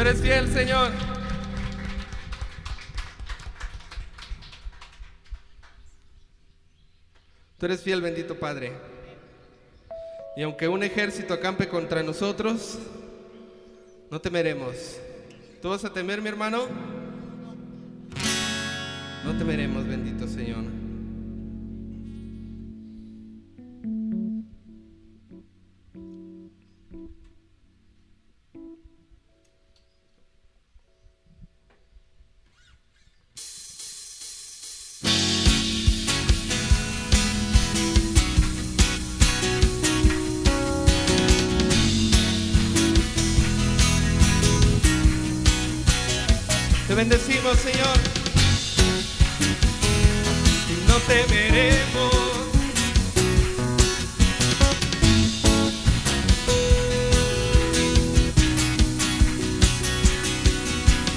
Tú eres fiel, Señor. Tú eres fiel, bendito Padre. Y aunque un ejército acampe contra nosotros, no temeremos. ¿Tú vas a temer, mi hermano? No temeremos, bendito Señor. Te bendecimos, Señor. Y no temeremos.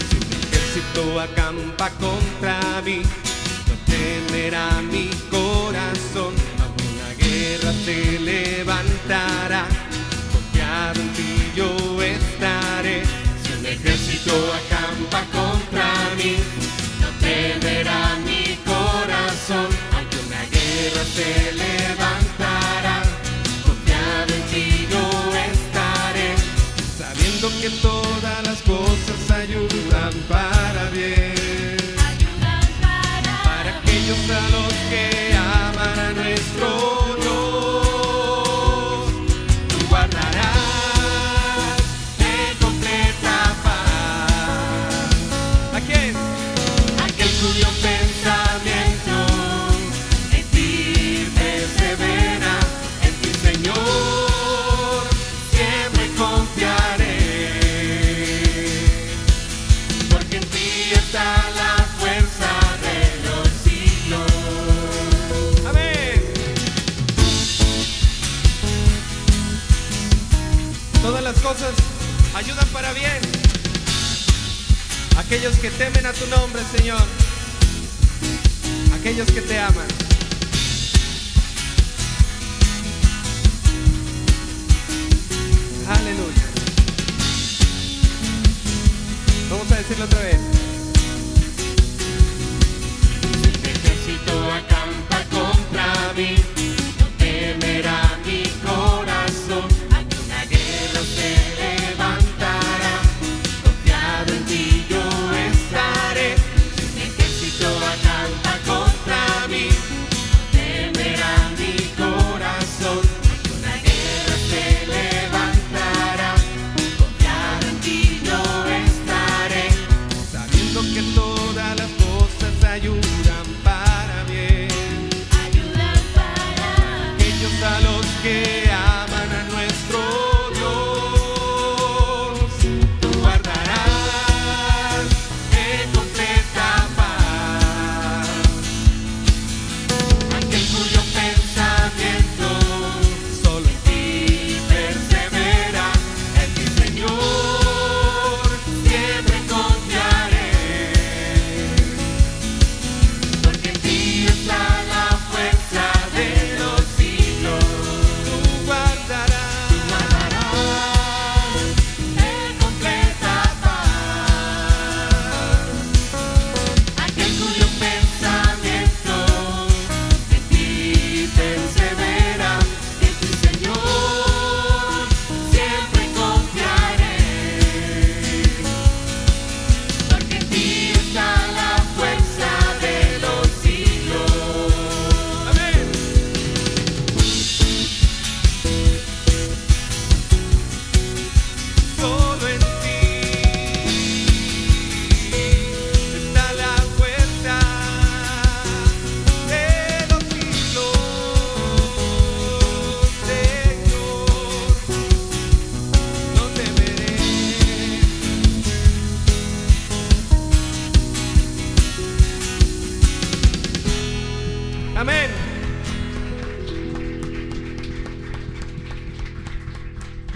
Si mi ejército acampa contra mí, no temerá mi corazón ayudan para bien. Aquellos que temen a tu nombre, Señor. Aquellos que te aman. Aleluya. Vamos a decirlo otra vez. ejército acampa contra mí.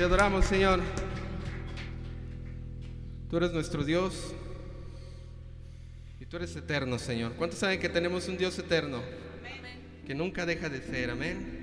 adoramos, Señor. Tú eres nuestro Dios y tú eres eterno, Señor. ¿Cuántos saben que tenemos un Dios eterno? Amén. Que nunca deja de ser, amén.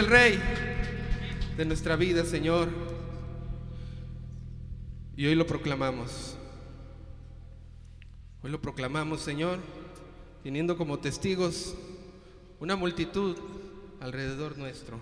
el Rey de nuestra vida, Señor. Y hoy lo proclamamos. Hoy lo proclamamos, Señor, teniendo como testigos una multitud alrededor nuestro.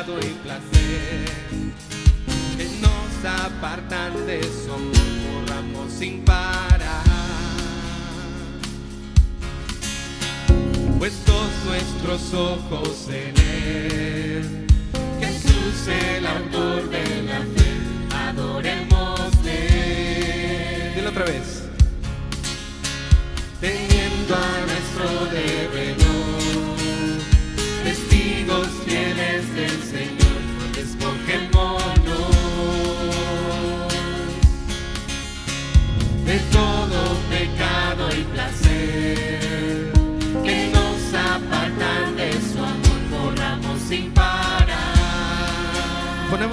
pecado placer que nos apartan de eso, borramos sin parar. Puestos nuestros ojos en él, Jesús el autor.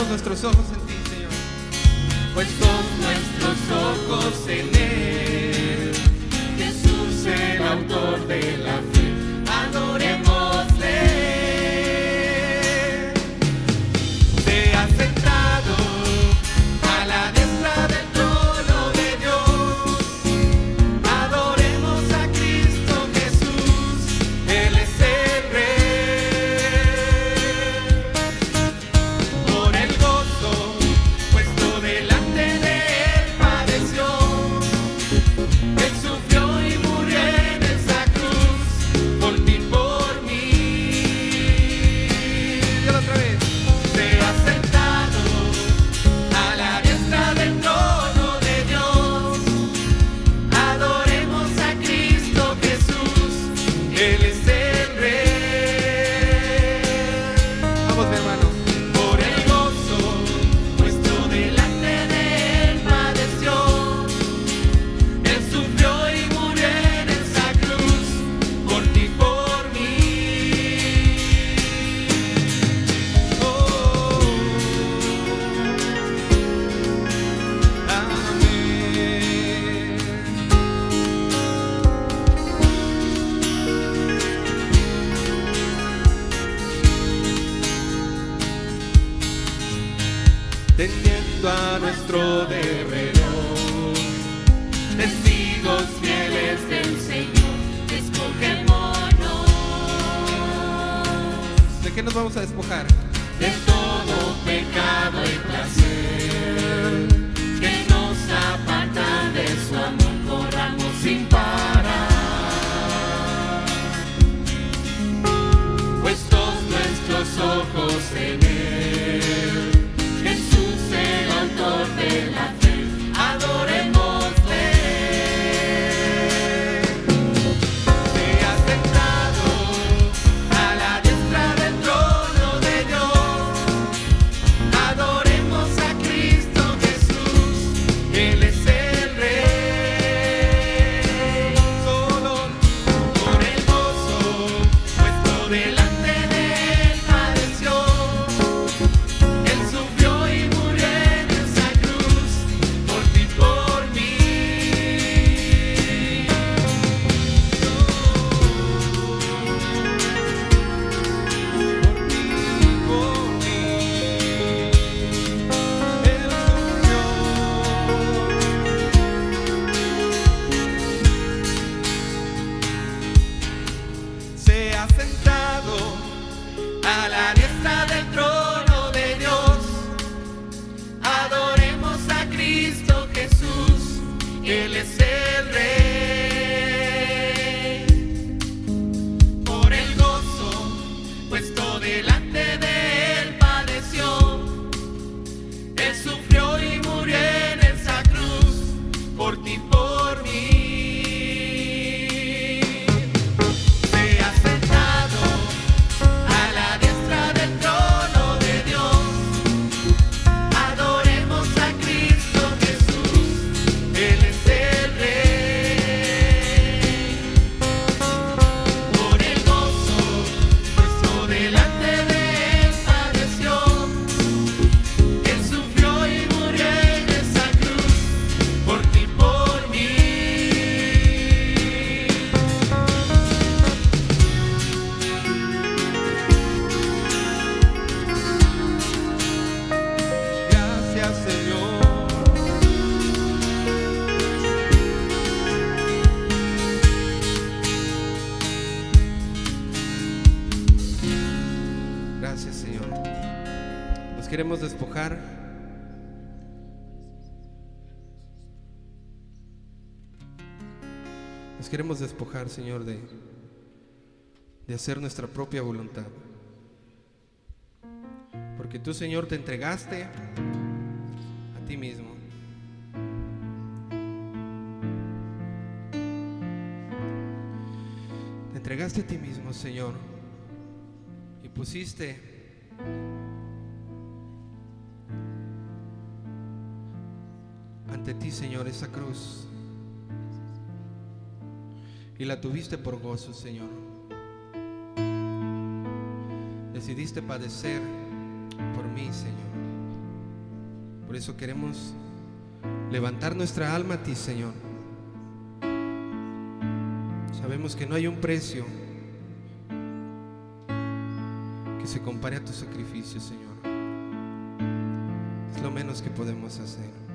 nuestros ojos en ti, Señor. pues Puestos nuestros ojos en ti. Nos queremos despojar, Señor, de, de hacer nuestra propia voluntad. Porque tú, Señor, te entregaste a ti mismo. Te entregaste a ti mismo, Señor. Y pusiste ante ti, Señor, esa cruz y la tuviste por gozo, Señor. Decidiste padecer por mí, Señor. Por eso queremos levantar nuestra alma a ti, Señor. Sabemos que no hay un precio que se compare a tu sacrificio, Señor. Es lo menos que podemos hacer.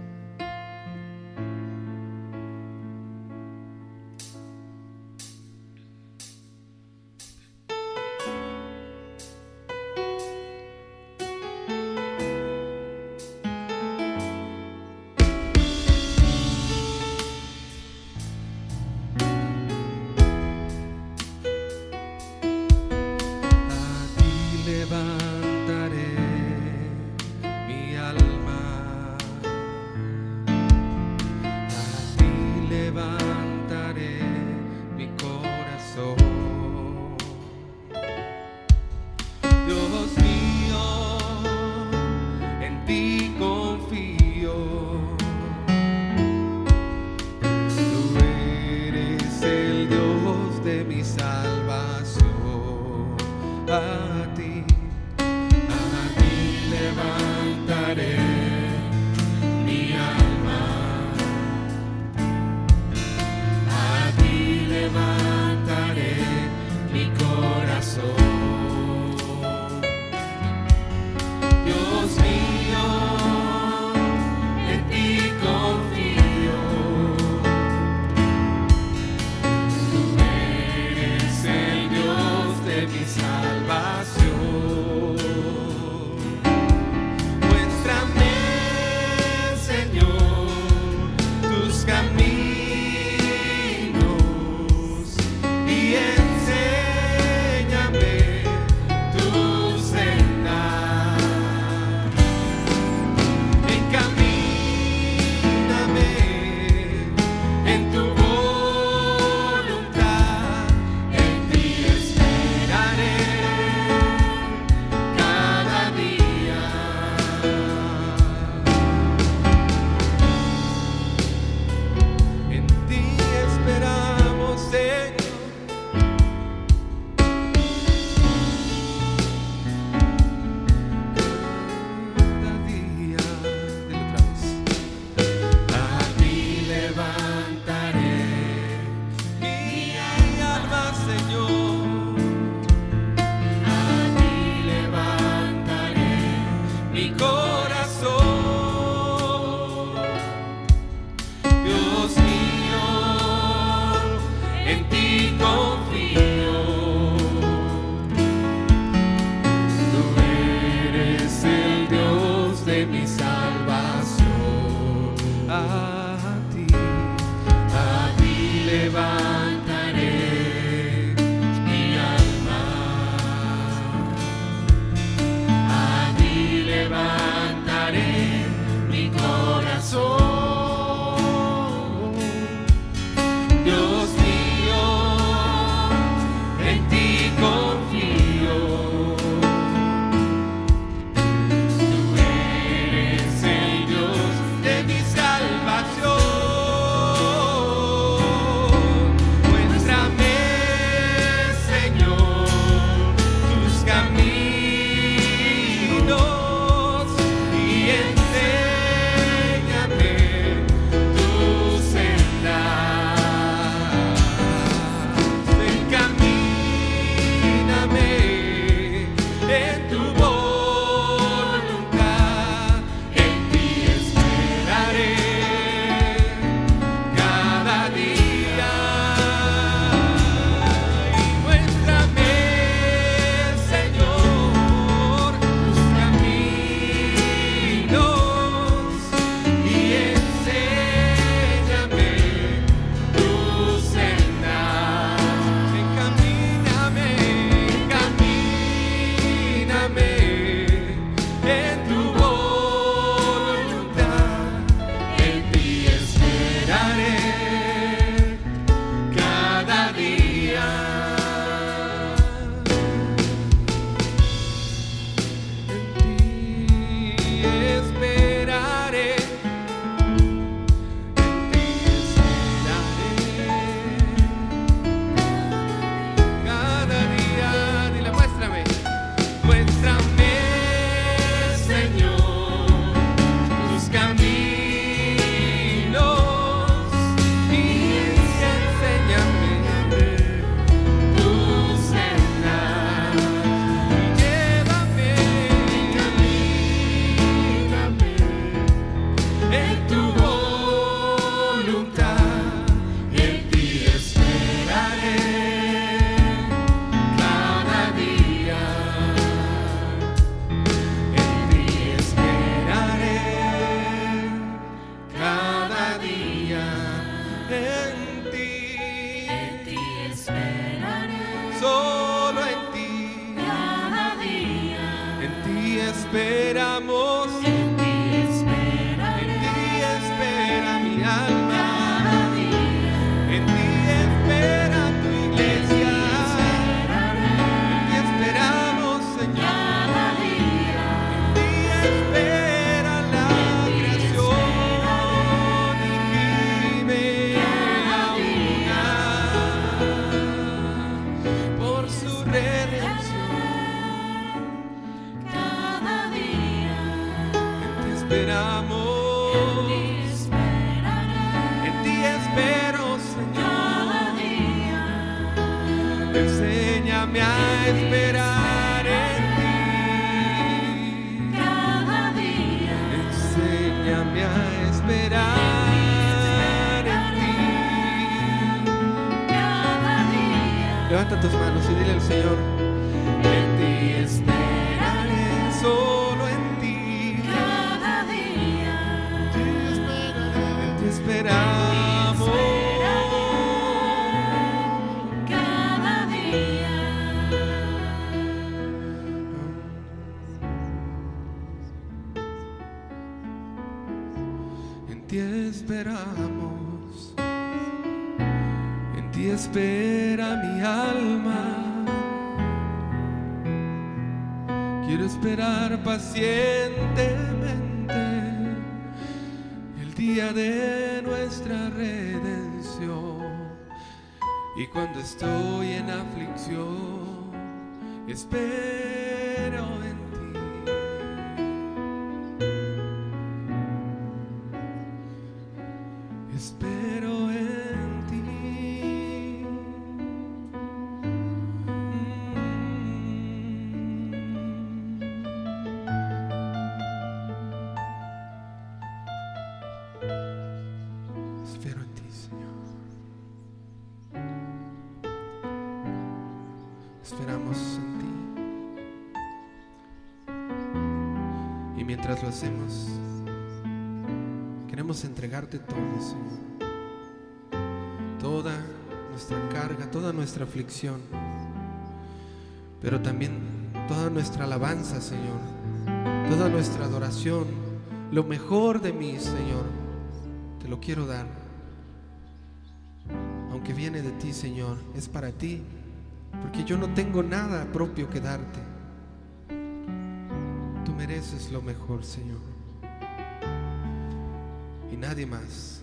Quiero esperar pacientemente el día de nuestra redención. Y cuando estoy en aflicción, espero pero también toda nuestra alabanza, Señor, toda nuestra adoración, lo mejor de mí, Señor, te lo quiero dar. Aunque viene de ti, Señor, es para ti, porque yo no tengo nada propio que darte. Tú mereces lo mejor, Señor, y nadie más.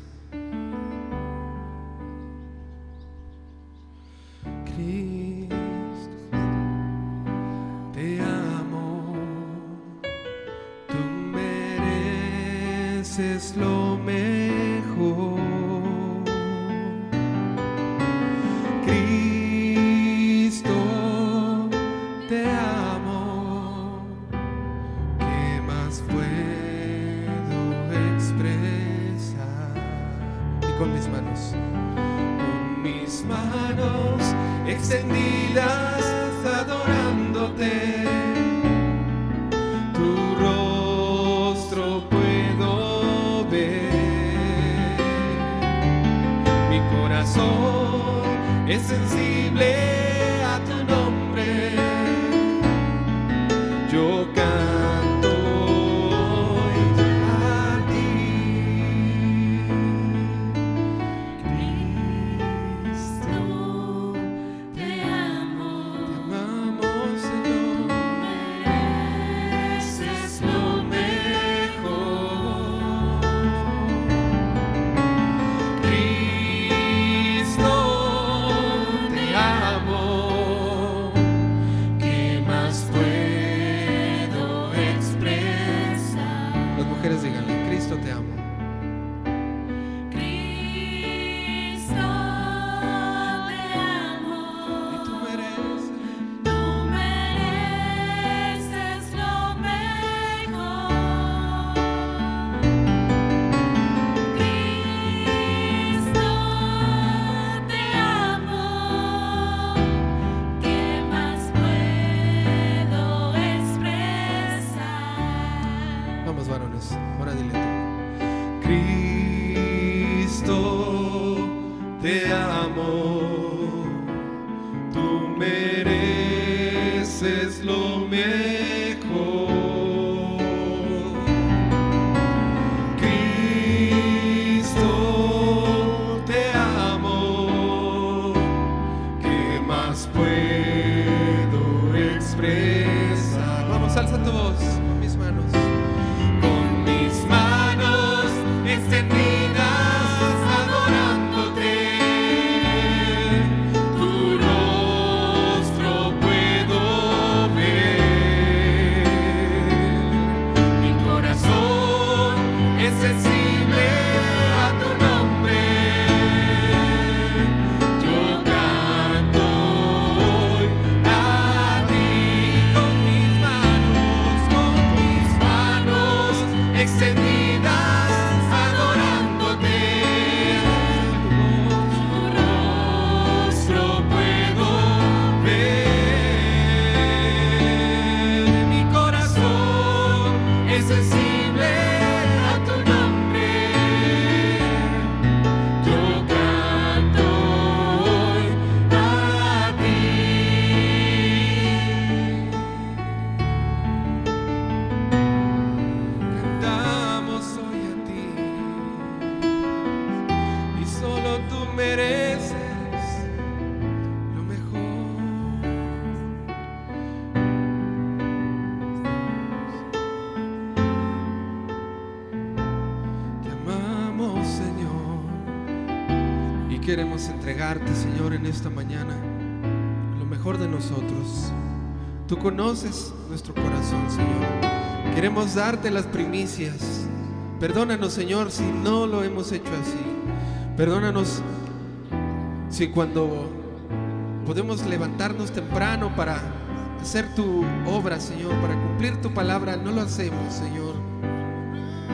Señor, Conoces nuestro corazón, Señor. Queremos darte las primicias. Perdónanos, Señor, si no lo hemos hecho así. Perdónanos si cuando podemos levantarnos temprano para hacer tu obra, Señor, para cumplir tu palabra, no lo hacemos, Señor.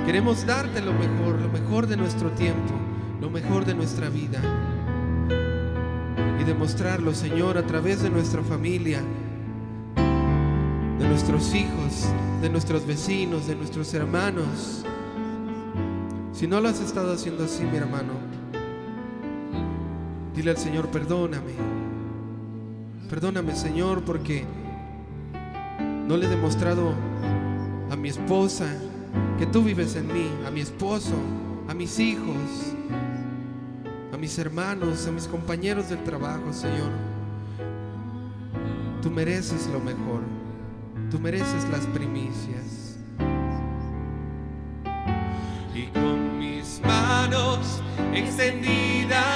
Queremos darte lo mejor, lo mejor de nuestro tiempo, lo mejor de nuestra vida demostrarlo, Señor, a través de nuestra familia, de nuestros hijos, de nuestros vecinos, de nuestros hermanos. Si no lo has estado haciendo así, mi hermano, dile al Señor, perdóname. Perdóname, Señor, porque no le he demostrado a mi esposa que tú vives en mí, a mi esposo, a mis hijos, a mis hermanos, a mis compañeros del trabajo, Señor. Tú mereces lo mejor, tú mereces las primicias. Y con mis manos extendidas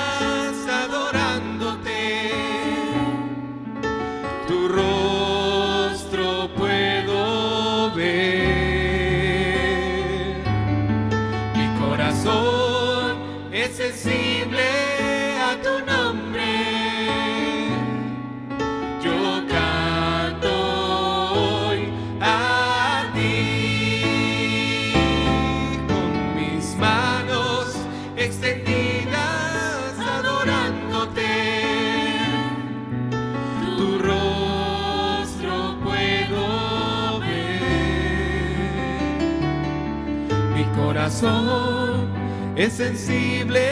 es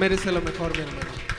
merece lo mejor, mi hermano.